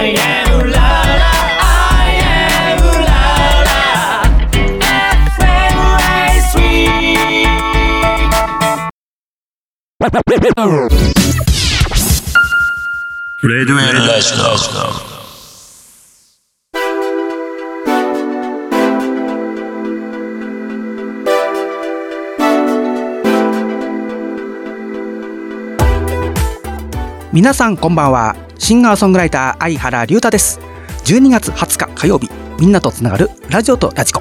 I am la la I am la la FM レデュエルラジオ。皆さんこんばんはシンガーソングライター相原龍太です。12月20日火曜日みんなとつながるラジオとラジコ。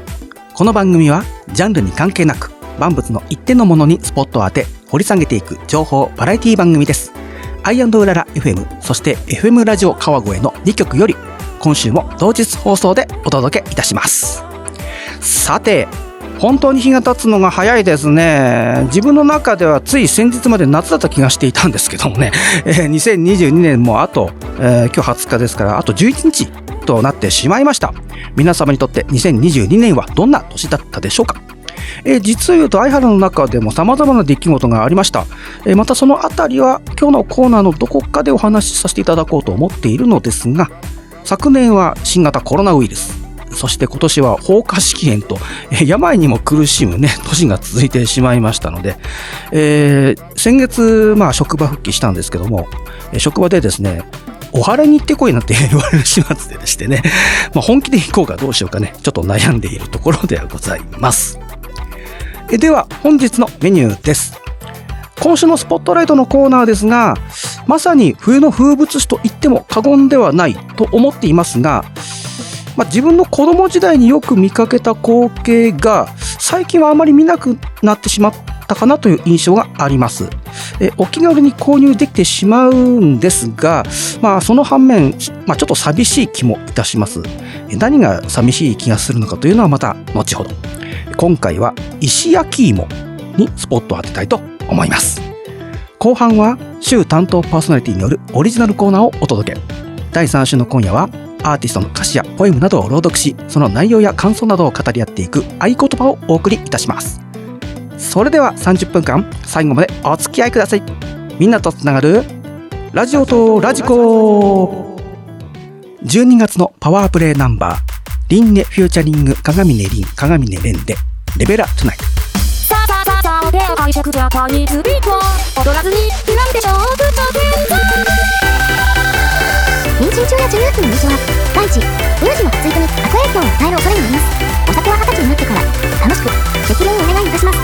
この番組はジャンルに関係なく万物の一点のものにスポットを当て掘り下げていく情報バラエティ番組です。アイアンドウララ FM そして FM ラジオ川越の2曲より今週も同日放送でお届けいたします。さて本当に日が経つのが早いですね。自分の中ではつい先日まで夏だった気がしていたんですけどもね、えー、2022年もあと、えー、今日20日ですからあと11日となってしまいました。皆様にとって2022年はどんな年だったでしょうかえー、実を言うと相原の中でも様々な出来事がありました、えー、またそのあたりは今日のコーナーのどこかでお話しさせていただこうと思っているのですが昨年は新型コロナウイルスそして今年は放火式炎と、え病にも苦しむね、年が続いてしまいましたので、えー、先月、まあ、職場復帰したんですけども、職場でですね、お晴れに行ってこいなんて 言われる始末ででしてね、まあ、本気で行こうかどうしようかね、ちょっと悩んでいるところではございます。えでは、本日のメニューです。今週のスポットライトのコーナーですが、まさに冬の風物詩と言っても過言ではないと思っていますが、まあ、自分の子供時代によく見かけた光景が最近はあまり見なくなってしまったかなという印象があります。えお気軽に購入できてしまうんですが、まあ、その反面、まあ、ちょっと寂しい気もいたします。何が寂しい気がするのかというのはまた後ほど。今回は石焼き芋にスポットを当てたいと思います。後半は週担当パーソナリティによるオリジナルコーナーをお届け。第3週の今夜はアーティストの歌詞やポエムなどを朗読しその内容や感想などを語り合っていく合言葉をお送りいたします。それでは30分間最後までお付き合いください。みんなとつながるラジオとラジコ。12月のパワープレイナンバーリンネ featuring 鏡音リン鏡音レンで Reveler Tonight。さあさあさあさあ手を拝借じゃパニーズビート踊らずになんでしょう？ぶ妊娠中や授乳期の印象は第一乳児の発育に悪影響を与える恐れがあります。お酒は二十歳になってから楽しく適量お願いいたします。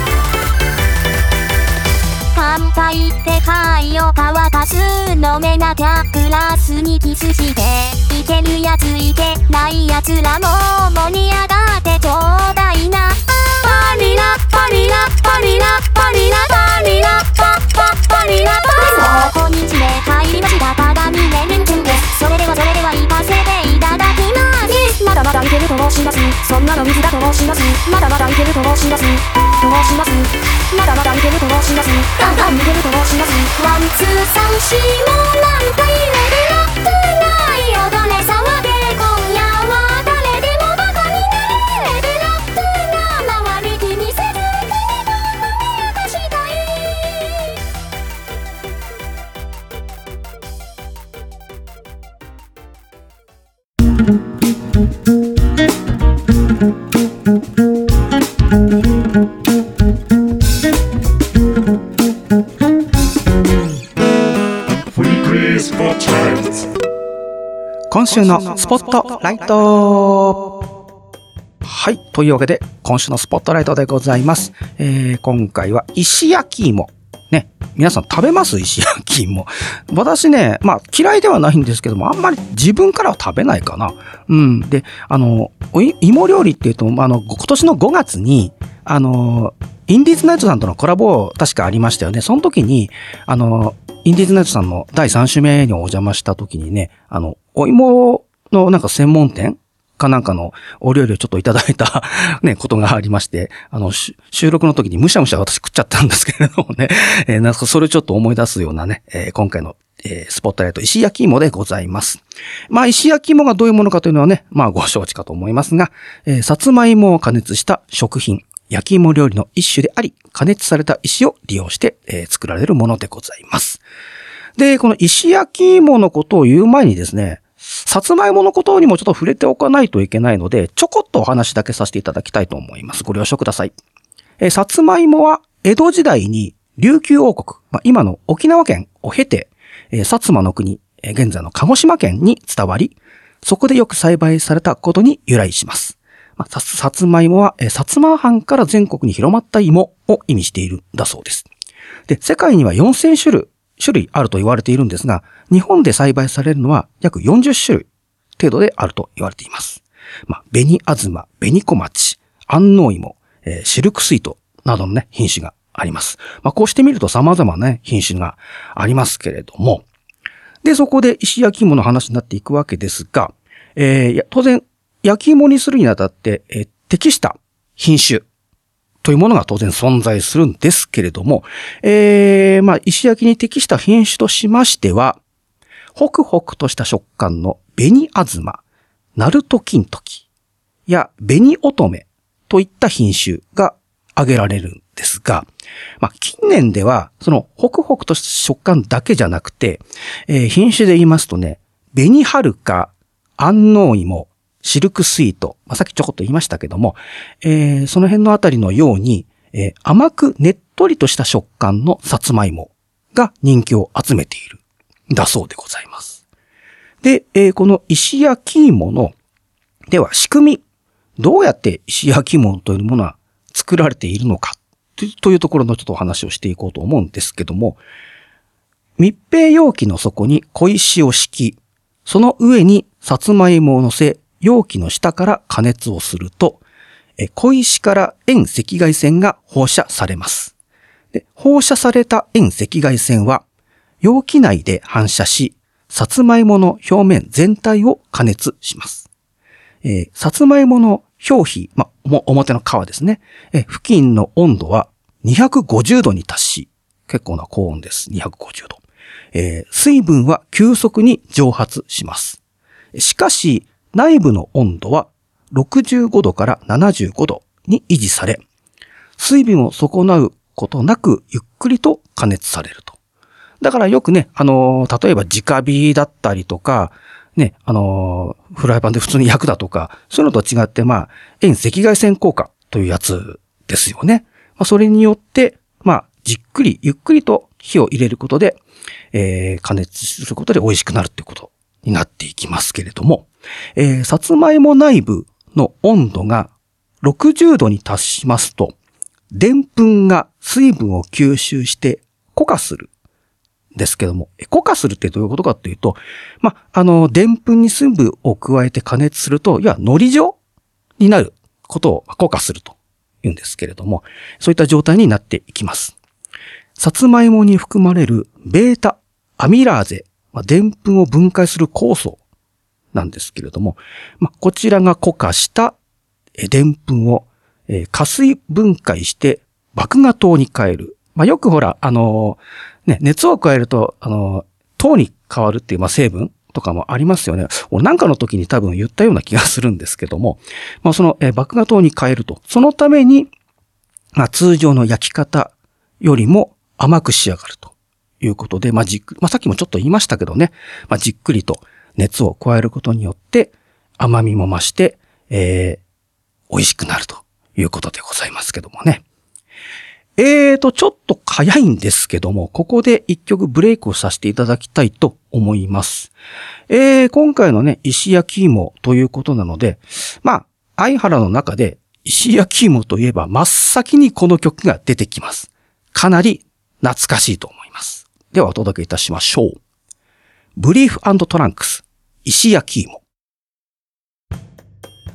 乾杯って会を乾かす飲めなきゃグラスにキスしていけるやついけないやつらも盛り上がってちょうだいなパリラパリラパリラパリラパリラパパパリラパこん今週のスポットライトはい。というわけで、今週のスポットライトでございます。えー、今回は石焼き芋。ね。皆さん食べます？石焼き芋。私ね、まあ嫌いではないんですけども、あんまり自分からは食べないかな。うん。で、あの、芋料理っていうと、あの、今年の5月に、あの、インディーズナイトさんとのコラボ確かありましたよね。その時に、あの、インディーズナイトさんの第3週目にお邪魔した時にね、あの、お芋のなんか専門店かなんかのお料理をちょっといただいた ね、ことがありまして、あの、収録の時にむしゃむしゃ私食っちゃったんですけれどもね、えーなんかそれをちょっと思い出すようなね、えー今回の、えースポットライト石焼き芋でございます。まあ、石焼き芋がどういうものかというのはね、まあ、ご承知かと思いますが、えーさつまいもを加熱した食品、焼き芋料理の一種であり、加熱された石を利用して、えー作られるものでございます。で、この石焼き芋のことを言う前にですね、さつまいものことにもちょっと触れておかないといけないので、ちょこっとお話だけさせていただきたいと思います。ご了承ください。えーさつまいもは江戸時代に琉球王国、まあ、今の沖縄県を経て、えー薩摩の国、えー現在の鹿児島県に伝わり、そこでよく栽培されたことに由来します。まあ、さつさつまいもは、えー薩摩藩から全国に広まった芋を意味しているんだそうです。で、世界には4000種類、種類あると言われているんですが、日本で栽培されるのは約40種類程度であると言われています。まあ、紅あずま、紅小町、安納芋、えーシルクスイートなどのね、品種があります。まあ、こうしてみると様々なね、品種がありますけれども、で、そこで石焼き芋の話になっていくわけですが、えーいや当然、焼き芋にするにあたって、え適した品種というものが当然存在するんですけれども、えーまあ、石焼きに適した品種としましては、ホクホクとした食感の紅あずま、ナルト金時や紅乙女といった品種が挙げられるんですが、まあ、近年では、そのホクホクとした食感だけじゃなくて、えー品種で言いますとね、紅はるか、安納芋、シルクスイート、まあ、さっきちょこっと言いましたけども、えーその辺のあたりのように、えー甘くねっとりとした食感のさつまいもが人気を集めている、だそうでございます。で、えーこの石焼き芋の、では仕組み、どうやって石焼き芋というものは作られているのか、というところのちょっとお話をしていこうと思うんですけども、密閉容器の底に小石を敷き、その上にさつまいもを乗せ、容器の下から加熱をすると、小石から遠赤外線が放射されます。放射された遠赤外線は、容器内で反射し、さつまいもの表面全体を加熱します。えーさつまいもの表皮、ま、おも表の皮ですね。えー付近の温度は250度に達し、結構な高温です。250度。えー水分は急速に蒸発します。しかし、内部の温度は65度から75度に維持され、水分を損なうことなくゆっくりと加熱されると。だからよくね、あの例えば直火だったりとか、ね、あのフライパンで普通に焼くだとか、そういうのと違って、まあ、遠赤外線効果というやつですよね。まあ、それによって、まあ、じっくり、ゆっくりと火を入れることで、えー加熱することで美味しくなるっていうことになっていきますけれども、えーさつまいも内部の温度が60度に達しますと、でんぷんが水分を吸収して固化する。ですけども、え固化するってどういうことかっていうと、まあ、の、でんぷんに水分を加えて加熱すると、いわゆる海苔状になることをまあ固化すると言うんですけれども、そういった状態になっていきます。さつまいもに含まれるベータ、アミラーゼ、まあ、でんぷんを分解する酵素なんですけれども、まあ、こちらが固化したえでんぷんをえー加水分解して麦芽糖に変える。まあ、よくほら、あのーね、熱を加えると、あのー糖に変わるっていう、まあ、成分とかもありますよね。俺なんかの時に多分言ったような気がするんですけども、まあ、その、えー麦芽糖に変えると。そのために、まあ、通常の焼き方よりも甘く仕上がるということで、まあ、じっくり、まあ、さっきもちょっと言いましたけどね、まあ、じっくりと熱を加えることによって甘みも増して、えー美味しくなるということでございますけどもね。えーと、ちょっと早いんですけども、ここで一曲ブレイクをさせていただきたいと思います。えー、今回のね、石焼き芋ということなので、まあ、相原の中で石焼き芋といえば真っ先にこの曲が出てきます。かなり懐かしいと思います。ではお届けいたしましょう。ブリーフトランクス、石焼き芋。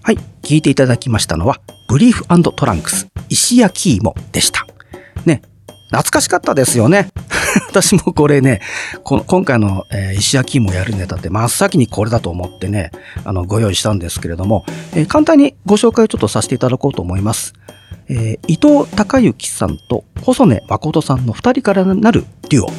はい、聞いていただきましたのは、ブリーフトランクス、石焼き芋でした。ね、懐かしかったですよね。私もこれね、この今回の、えー石焼き芋やるネタって真っ先にこれだと思ってね、あの、ご用意したんですけれども、えー簡単にご紹介をちょっとさせていただこうと思います。えー伊藤隆之さんと細根誠さんの二人からなるデュオ。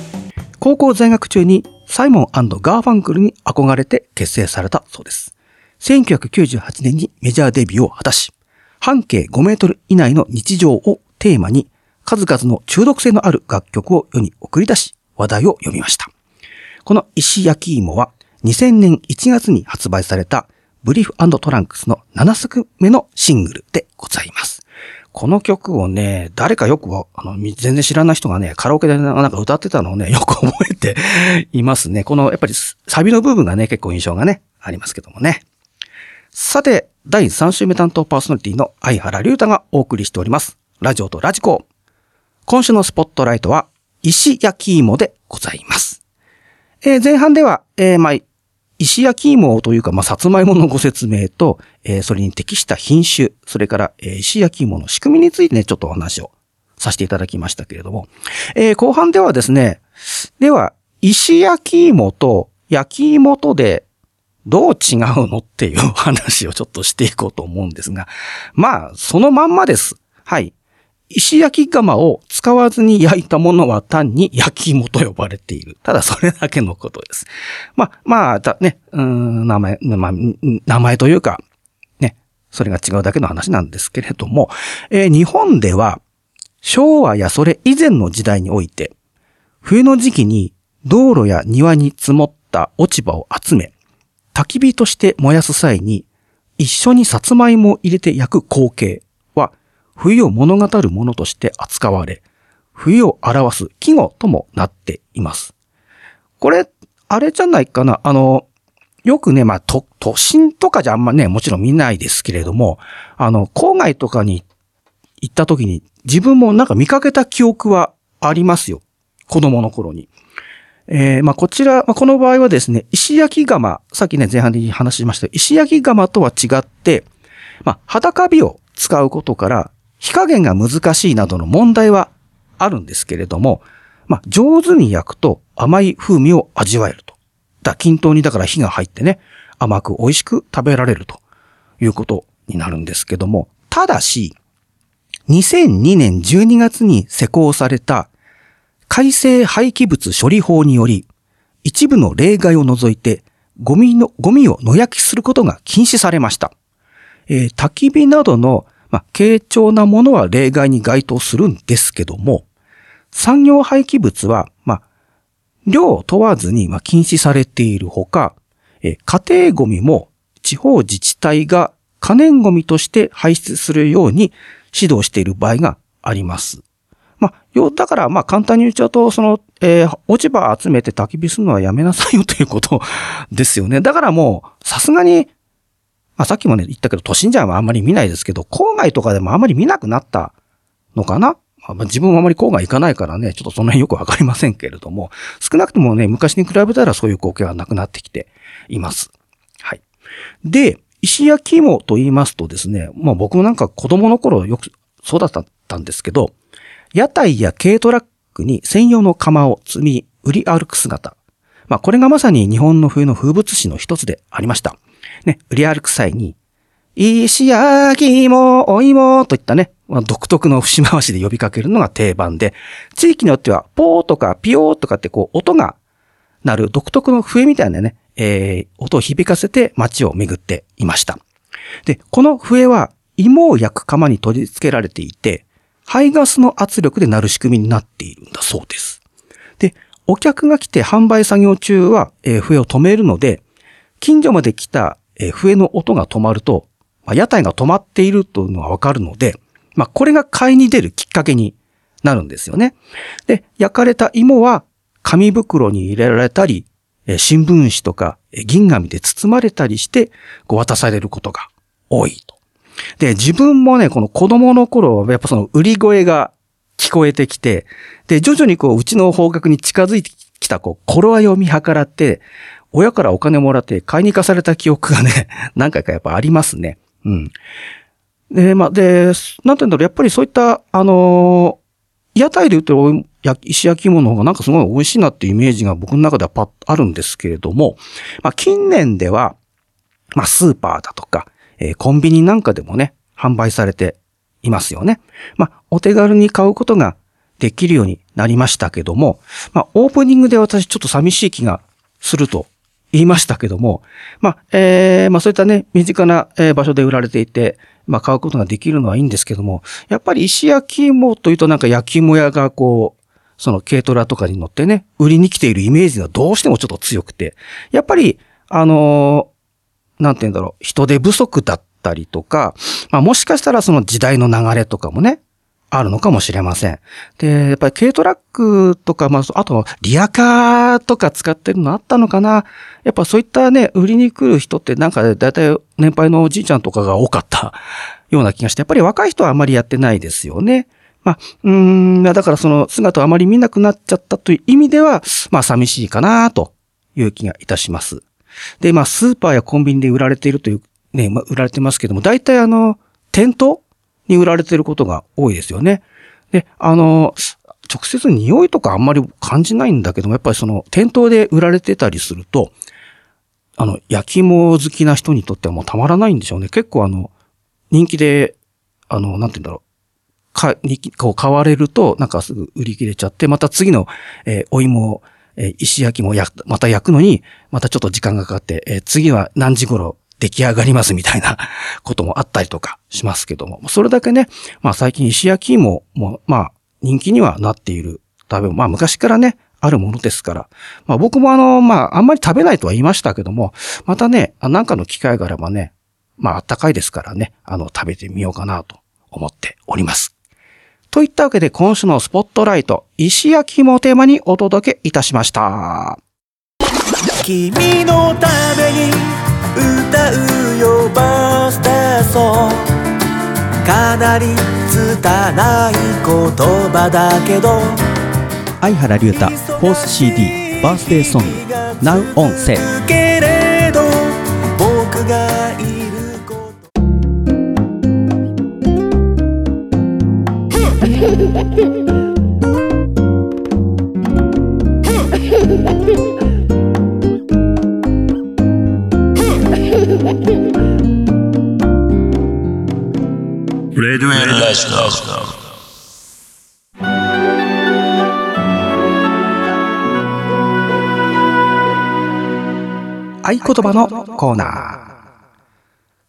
高校在学中にサイモンガーファンクルに憧れて結成されたそうです。1998年にメジャーデビューを果たし、半径5メートル以内の日常をテーマに、数々の中毒性のある楽曲を世に送り出し、話題を呼びました。この石焼き芋は、2000年1月に発売されたブリーフトランクスの7作目のシングルでございます。この曲をね、誰かよくあの、全然知らない人がね、カラオケでなんか歌ってたのをね、よく覚えて いますね。この、やっぱりサビの部分がね、結構印象がね、ありますけどもね。さて、第3週目担当パーソナリティの相原龍太がお送りしております。ラジオとラジコ。今週のスポットライトは、石焼き芋でございます。えー前半では、えーまあ、石焼き芋というか、まあ、さつまいものご説明と、えーそれに適した品種、それから、えー石焼き芋の仕組みについてね、ちょっとお話をさせていただきましたけれども、えー後半ではですね、では、石焼き芋と焼き芋とで、どう違うのっていう話をちょっとしていこうと思うんですが、まあ、そのまんまです。はい。石焼き窯を使わずに焼いたものは単に焼き芋と呼ばれている。ただそれだけのことです。まあ、まあ、だね、うん、名前、まあ、名前というか、ね、それが違うだけの話なんですけれども、えー日本では、昭和やそれ以前の時代において、冬の時期に道路や庭に積もった落ち葉を集め、焚き火として燃やす際に、一緒にさつまいもを入れて焼く光景、冬を物語るものとして扱われ、冬を表す季語ともなっています。これ、あれじゃないかな、あの、よくね、まあ、都、都心とかじゃあんまね、もちろん見ないですけれども、あの、郊外とかに行った時に、自分もなんか見かけた記憶はありますよ。子供の頃に。えーまあ、こちら、まあ、この場合はですね、石焼き窯、さっきね、前半で話しました石焼き窯とは違って、まあ、裸火を使うことから、火加減が難しいなどの問題はあるんですけれども、まあ、上手に焼くと甘い風味を味わえると。だ均等にだから火が入ってね、甘く美味しく食べられるということになるんですけども、ただし、2002年12月に施行された改正廃棄物処理法により、一部の例外を除いて、ゴミの、ゴミを野焼きすることが禁止されました。えー焚き火などの、まあ、軽重なものは例外に該当するんですけども、産業廃棄物は、まあ、量を問わずに、まあ、禁止されているほか、え家庭ゴミも地方自治体が可燃ゴミとして排出するように指導している場合があります。まあ、よ、だから、まあ、簡単に言っちゃうと、その、えー落ち葉集めて焚き火するのはやめなさいよということですよね。だからもう、さすがに、まあ、さっきもね、言ったけど、都心じゃあんまり見ないですけど、郊外とかでもあんまり見なくなったのかな？まあ自分はあまり郊外行かないからね、ちょっとその辺よくわかりませんけれども、少なくともね、昔に比べたらそういう光景はなくなってきています。はい。で、石焼き芋と言いますとですね、まあ僕もなんか子供の頃よくそうだったんですけど、屋台や軽トラックに専用の釜を積み、売り歩く姿。まあこれがまさに日本の冬の風物詩の一つでありました。ね、売り歩く際に、石焼き芋、お芋といったね、まあ独特の節回しで呼びかけるのが定番で、地域によっては、ポーとかピヨーとかってこう音が鳴る独特の笛みたいなね、えー、音を響かせて街を巡っていました。で、この笛は芋を焼く釜に取り付けられていて、排ガスの圧力で鳴る仕組みになっているんだそうです。で、お客が来て販売作業中は、えー笛を止めるので、近所まで来た、えー笛の音が止まると、まあ、屋台が止まっているというのがわかるので、まあ、これが買いに出るきっかけになるんですよね。で、焼かれた芋は紙袋に入れられたり、えー新聞紙とか銀紙で包まれたりして、渡されることが多いと。で、自分もね、この子供の頃は、やっぱその売り声が聞こえてきて、で、徐々にこう、うちの方角に近づいてきた、こう、頃合いを見計らって、親からお金もらって買いに行かされた記憶がね、何回かやっぱありますね。うん。で、まあ、で、なんて言うんだろう、やっぱりそういった、あのー屋台で売ってる石焼き芋の方がなんかすごい美味しいなっていうイメージが僕の中ではパッあるんですけれども、まあ、近年では、まあ、スーパーだとか、えーコンビニなんかでもね、販売されていますよね。まあ、お手軽に買うことができるようになりましたけども、まあ、オープニングで私ちょっと寂しい気がすると言いましたけども、まあ、えーまあそういったね、身近な場所で売られていて、まあ買うことができるのはいいんですけども、やっぱり石焼き芋というとなんか焼き芋屋がこう、その軽トラとかに乗ってね、売りに来ているイメージがどうしてもちょっと強くて、やっぱりあのーなんて言うんだろう、人手不足だったりとか、まあもしかしたらその時代の流れとかもね、あるのかもしれません。で、やっぱり軽トラックとか、まあ、あと、リアカーとか使ってるのあったのかなやっぱそういったね、売りに来る人ってなんかだいたい年配のおじいちゃんとかが多かったような気がして、やっぱり若い人はあまりやってないですよね。まあ、うーん、だからその姿をあまり見なくなっちゃったという意味では、まあ寂しいかなという気がいたします。で、まあスーパーやコンビニで売られているという、ね、まあ売られてますけども、大体あの、店頭に売られてることが多いですよね。で、あの、直接匂いとかあんまり感じないんだけども、やっぱりその店頭で売られてたりすると、あの、焼き芋好きな人にとってはもうたまらないんでしょうね。結構あの、人気で、あの、なんて言うんだろう。か、にこう買われると、なんかすぐ売り切れちゃって、また次の、えーお芋、えー石焼きもや、また焼くのに、またちょっと時間がかかって、えー次は何時頃出来上がりますみたいな こともあったりとかしますけども、それだけね、まあ最近石焼き芋も、まあ人気にはなっている食べ物、まあ昔からね、あるものですから。まあ僕もあの、まああんまり食べないとは言いましたけども、またね、なんかの機会があればね、まああったかいですからね、あの食べてみようかなと思っております。といったわけで今週のスポットライト、石焼き芋をテーマにお届けいたしました。君のために歌うよバースデーソン。グかなり拙い言葉だけど。相原龍太、フォース CD、バースデーソング、Now on Sale。けれど僕がいること。レ 合言葉のコーナー。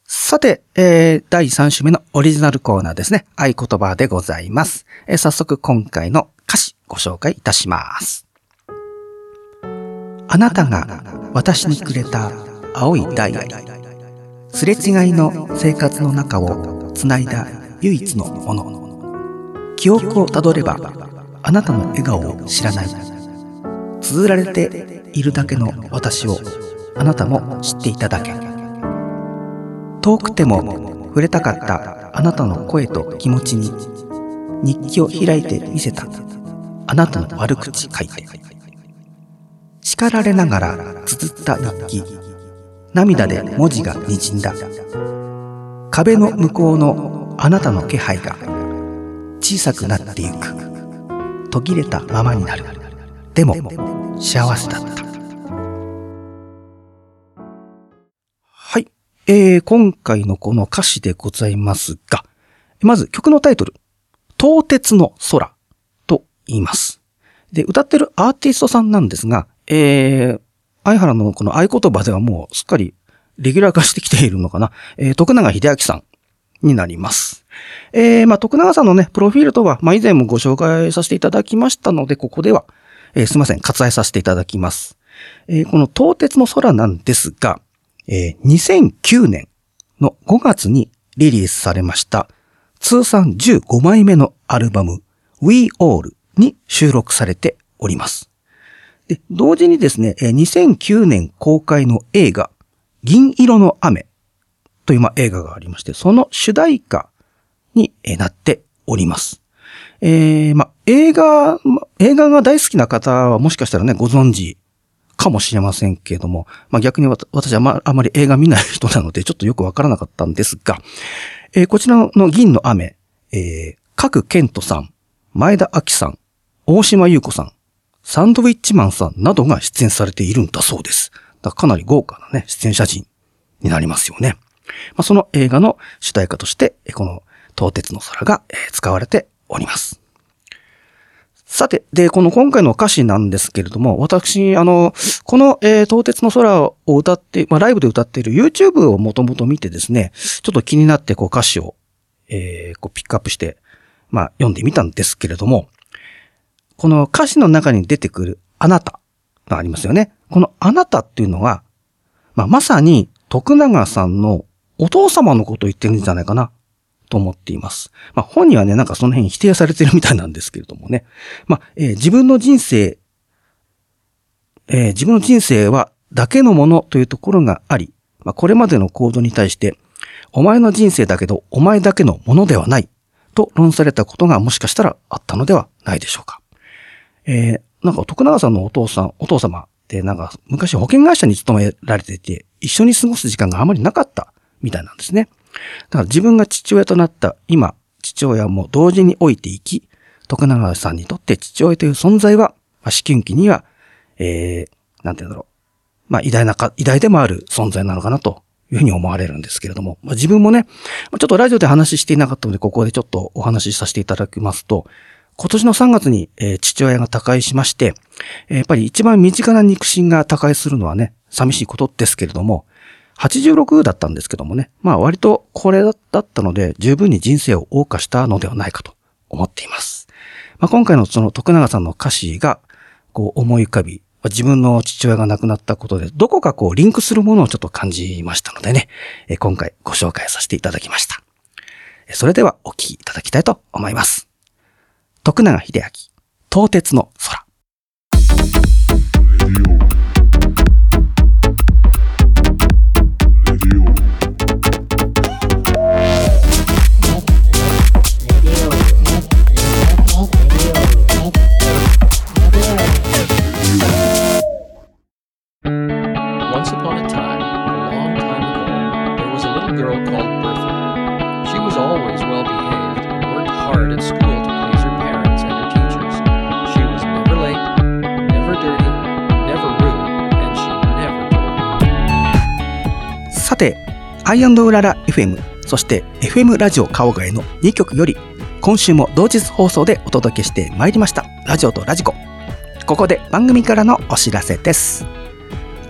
さて、えー、第3週目のオリジナルコーナーですね。合言葉でございます。えー早速今回の歌詞ご紹介いたします。あなたが私にくれた青いダイヤ。すれ違いの生活の中をつないだ唯一のもの。記憶をたどればあなたの笑顔を知らない。綴られているだけの私をあなたも知っていただけ。遠くても触れたかったあなたの声と気持ちに日記を開いて見せた。あなたの悪口書いて。叱られながら綴った日記。涙で文字が滲んだ。壁の向こうのあなたの気配が小さくなってゆく途切れたままになるでも幸せだったはい。えー、今回のこの歌詞でございますが、まず曲のタイトル、東鉄の空と言います。で、歌ってるアーティストさんなんですが、えー、相原のこの合言葉ではもうすっかりレギュラー化してきているのかな。えー、徳永秀明さんになります。えー、まあ、徳永さんのね、プロフィールとは、まあ、以前もご紹介させていただきましたので、ここでは、えーすいません、割愛させていただきます。えーこの東鉄の空なんですが、えー2009年の5月にリリースされました、通算15枚目のアルバム、We All に収録されております。で、同時にですね、2009年公開の映画、銀色の雨というま映画がありまして、その主題歌になっております。えー、ま、映画、映画が大好きな方はもしかしたらね、ご存知かもしれませんけれども、ま、逆に私はまあまり映画見ない人なので、ちょっとよくわからなかったんですが、えーこちらの銀の雨、えー、各健人さん、前田明さん、大島優子さん、サンドウィッチマンさんなどが出演されているんだそうです。だからかなり豪華なね、出演者陣になりますよね。まあ、その映画の主題歌として、えこの東鉄の空が、使われております。さて、で、この今回の歌詞なんですけれども、私、あの、この、えー東鉄の空を歌って、まあ、ライブで歌っている YouTube をもともと見てですね、ちょっと気になって、こう歌詞を、えーこうピックアップして、まあ、読んでみたんですけれども、この歌詞の中に出てくるあなたがありますよね。このあなたっていうのは、まあ、まさに徳永さんのお父様のことを言ってるんじゃないかなと思っています。まあ、本人はね、なんかその辺否定されてるみたいなんですけれどもね。まあ、えー自分の人生、えー自分の人生はだけのものというところがあり、まあ、これまでの行動に対して、お前の人生だけど、お前だけのものではない、と論されたことがもしかしたらあったのではないでしょうか。えーなんか徳永さんのお父さん、お父様ってなんか昔保険会社に勤められてて、一緒に過ごす時間があまりなかったみたいなんですね。だから自分が父親となった今、父親も同時に置いていき、徳永さんにとって父親という存在は、まあ、思春期には、えー、なんて言うんだろう。まあ、偉大なか、偉大でもある存在なのかなというふうに思われるんですけれども、まあ、自分もね、ちょっとラジオで話していなかったので、ここでちょっとお話しさせていただきますと、今年の3月に、えー父親が他界しまして、やっぱり一番身近な肉親が他界するのはね、寂しいことですけれども、86だったんですけどもね、まあ割とこれだったので、十分に人生を謳歌したのではないかと思っています。まあ今回のその徳永さんの歌詞が、こう思い浮かび、自分の父親が亡くなったことで、どこかこうリンクするものをちょっと感じましたのでね、え今回ご紹介させていただきました。それではお聴きいただきたいと思います。徳永秀明、東鉄の空。アイウララ FM、そして FM ラジオ川越の2曲より、今週も同日放送でお届けしてまいりました。ラジオとラジコ。ここで番組からのお知らせです。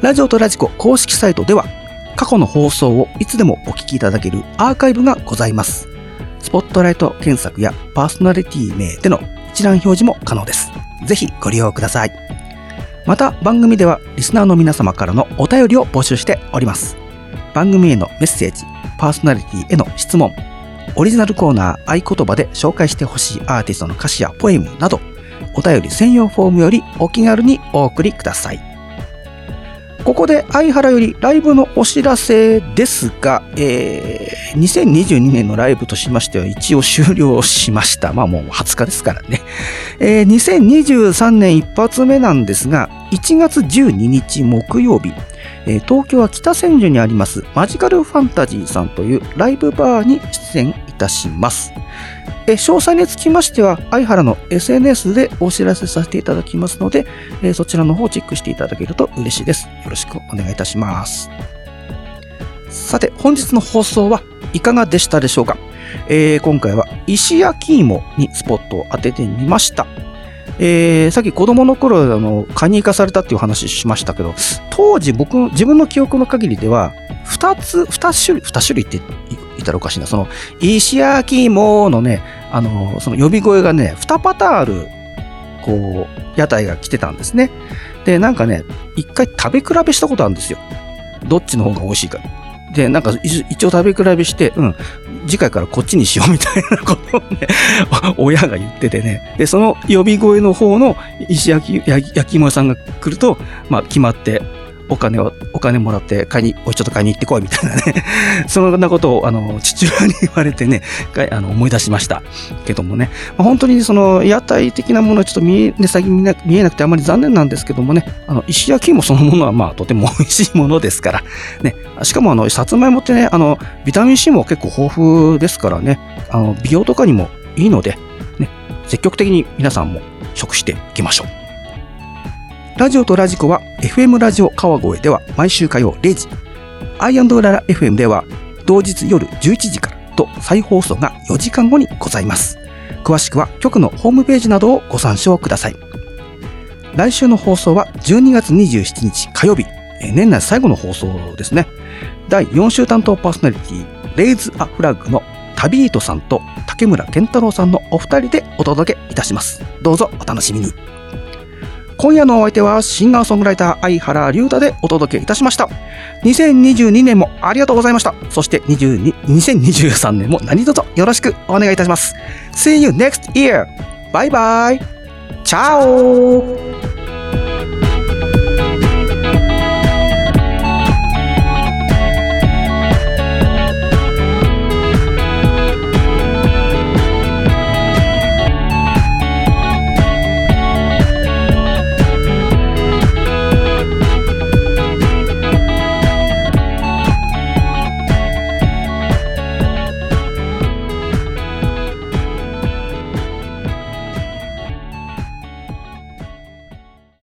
ラジオとラジコ公式サイトでは、過去の放送をいつでもお聞きいただけるアーカイブがございます。スポットライト検索やパーソナリティ名での一覧表示も可能です。ぜひご利用ください。また番組ではリスナーの皆様からのお便りを募集しております。番組へのメッセージ、パーソナリティへの質問、オリジナルコーナー合言葉で紹介してほしいアーティストの歌詞やポエムなど、お便り専用フォームよりお気軽にお送りください。ここで相原よりライブのお知らせですが、えー、2022年のライブとしましては一応終了しました。まあもう20日ですからね。えー、2023年一発目なんですが、1月12日木曜日、えー東京は北千住にありますマジカルファンタジーさんというライブバーに出演いたします。えー詳細につきましては、相原の SNS でお知らせさせていただきますので、えーそちらの方をチェックしていただけると嬉しいです。よろしくお願いいたします。さて、本日の放送はいかがでしたでしょうか、えー今回は石焼き芋にスポットを当ててみました。えーさっき子供の頃、あの、買いに行かされたっていう話しましたけど、当時僕、自分の記憶の限りでは、二つ、二種類、二種類って言ったらおかしいな。その、石焼き芋のね、あの、その呼び声がね、二パターンある、こう、屋台が来てたんですね。で、なんかね、一回食べ比べしたことあるんですよ。どっちの方が美味しいか。で、なんか一応食べ比べして、うん、次回からこっちにしようみたいなことをね、親が言っててね。で、その呼び声の方の石焼き、焼き芋屋さんが来ると、まあ決まって、お金を、お金もらって買いに、おいちょっと買いに行ってこいみたいなね。そんなことを、あの、父親に言われてね、あの思い出しました。けどもね。まあ本当にその屋台的なものはちょっと見え、ね、先見見えなくてあまり残念なんですけどもね、あの、石焼き芋そのものはまあとても 美味しいものですから、ね。しかもあの、さつまいもってね、あの、ビタミン C も結構豊富ですからね、あの、美容とかにもいいので、ね、積極的に皆さんも食していきましょう。ラジオとラジコは FM ラジオ川越では毎週火曜0時、アイアンドララ FM では同日夜11時からと再放送が4時間後にございます。詳しくは局のホームページなどをご参照ください。来週の放送は12月27日火曜日、年内最後の放送ですね。第4週担当パーソナリティ、レイズ・ア・フラッグの旅人さんと竹村健太郎さんのお二人でお届けいたします。どうぞお楽しみに。今夜のお相手はシンガーソングライター相原龍太でお届けいたしました。2022年もありがとうございました。そして22 2023年も何卒よろしくお願いいたします。See you next year! バイバイチャオ